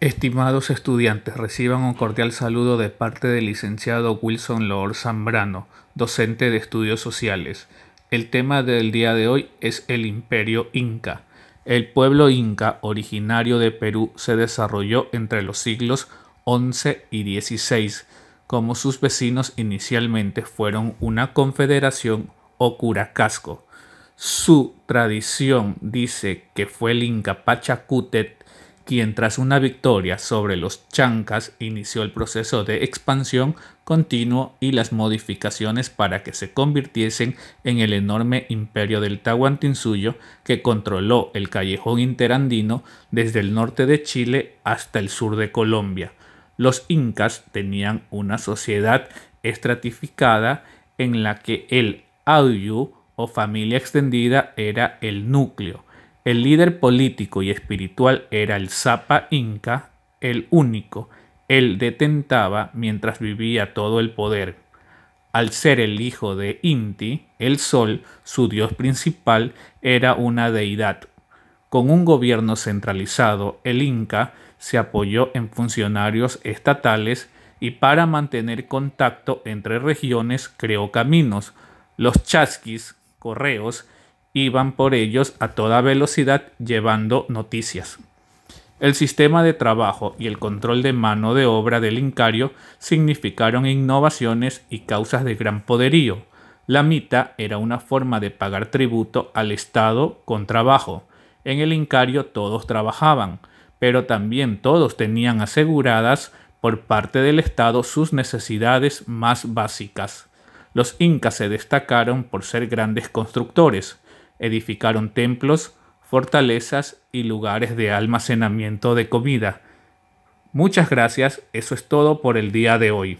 Estimados estudiantes, reciban un cordial saludo de parte del licenciado Wilson Lord Zambrano, docente de estudios sociales. El tema del día de hoy es el imperio inca. El pueblo inca originario de Perú se desarrolló entre los siglos XI y XVI, como sus vecinos inicialmente fueron una confederación o curacasco. Su tradición dice que fue el inca Pachacutet quien tras una victoria sobre los chancas inició el proceso de expansión continuo y las modificaciones para que se convirtiesen en el enorme imperio del Tahuantinsuyo que controló el callejón interandino desde el norte de Chile hasta el sur de Colombia. Los incas tenían una sociedad estratificada en la que el Ayu o familia extendida era el núcleo el líder político y espiritual era el Zapa Inca, el único. Él detentaba mientras vivía todo el poder. Al ser el hijo de Inti, el sol, su dios principal, era una deidad. Con un gobierno centralizado, el Inca se apoyó en funcionarios estatales y para mantener contacto entre regiones creó caminos, los chasquis, correos, iban por ellos a toda velocidad llevando noticias. El sistema de trabajo y el control de mano de obra del Incario significaron innovaciones y causas de gran poderío. La mita era una forma de pagar tributo al Estado con trabajo. En el Incario todos trabajaban, pero también todos tenían aseguradas por parte del Estado sus necesidades más básicas. Los incas se destacaron por ser grandes constructores, edificaron templos, fortalezas y lugares de almacenamiento de comida. Muchas gracias, eso es todo por el día de hoy.